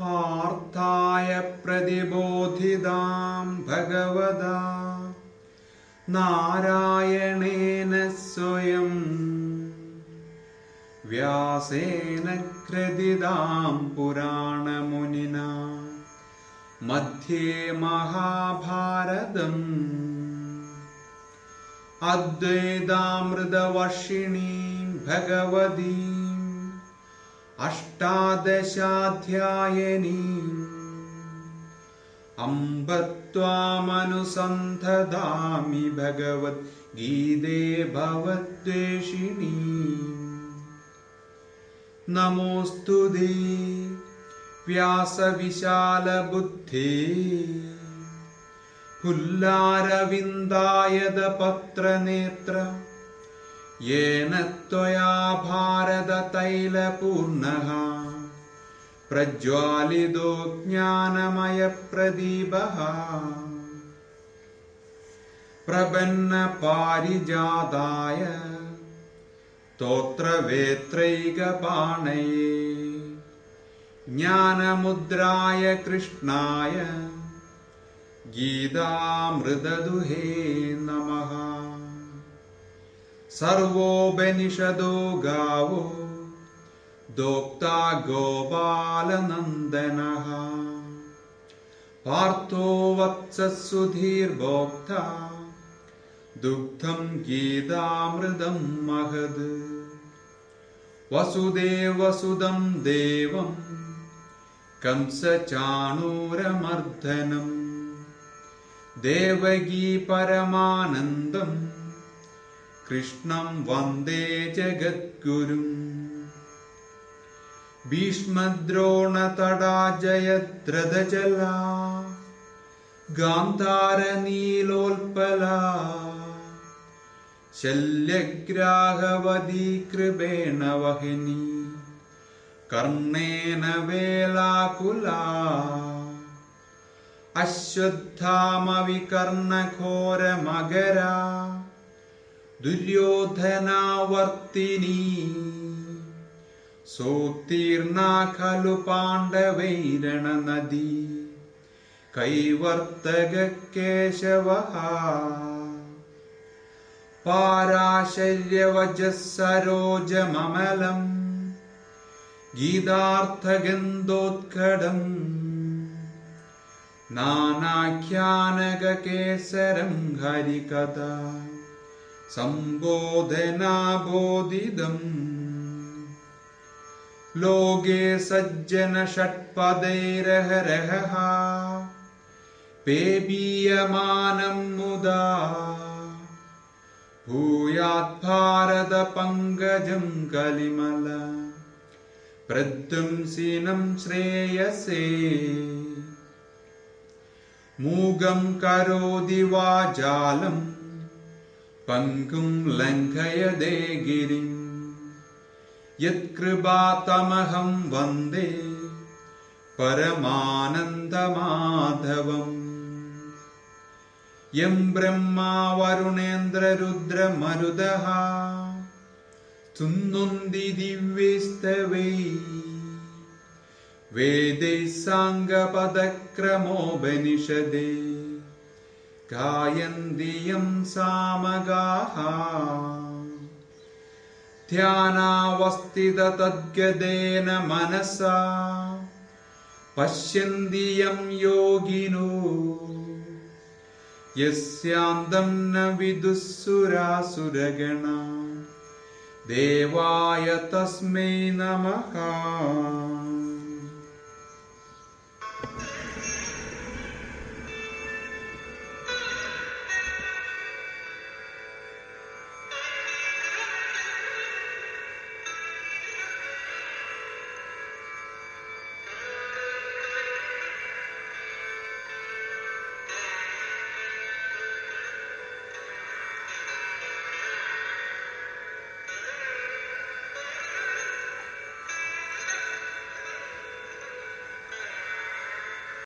पार्थाय प्रतिबोधितां भगवदा नारायणेन स्वयं व्यासेन कृदिदां पुराणमुनिना मध्ये महाभारतम् अद्वैतामृतवर्षिणीं भगवतीम् अष्टादशाध्यायनीम् अम्ब त्वामनुसन्धदामि भगवद्गीते भवद्वेषिणी। नमोऽस्तु दे व्यासविशालबुद्धे पुल्लारविन्दायदपत्रनेत्र येन त्वया भारततैलपूर्णः। प्रज्वालितो ज्ञानमयप्रदीपः। प्रपन्नपारिजाताय स्तोत्रवेत्रैकपाणये ज्ञानमुद्राय कृष्णाय गीतामृतदुहे नमः। सर्वोपनिषदो गावो दोक्ता गोपालनन्दनः। पार्थो वत्सुधीर्भोक्ता दुग्धं गीतामृतं महद्। वसुदेवसुदं देवं कंसचाणूरमर्दनम् देवगी परमानन्दम् कृष्णं वन्दे जगद्गुरुम् भीष्मद्रोणतडा जयद्रथजला गान्धारनीलोल्पला शल्यग्राहवदी कृपेण वहिनी कर्णेन वेलाकुला अश्वत्थामविकर्णघोरमगरा दुर्योधनावर्तिनी सोत्तीर्णा खलु पाण्डवैरणनदी कैवर्तगकेशवः पाराशर्यवजः सरोजममलम् गीतार्थगन्धोत्कडम् नानाख्यानगकेसरं हरिकदा सम्बोधनाबोधितम् लोके सज्जनषट्पदैरहरहः पेबीयमानं मुदा। भूयाद्भारतपङ्कजं कलिमल। प्रद्युंसिनं श्रेयसे मूगं करोति वाजालम् पङ्कुं लङ्घयदे गिरिम् यत्कृपातमहं वन्दे परमानन्दमाधवम्। यं ब्रह्मा वरुणेन्द्ररुद्रमरुदः स्तुन्नुन्ति दिव्यैस्तवै वेदैः साङ्गपदक्रमोपनिषदे गायन्ति यं सामगाः। ध्यानावस्थिततद्गदेन मनसा पश्यन्ति यं योगिनो। यस्यान्तं न विदुःसुरासुरगणा देवाय तस्मै नमः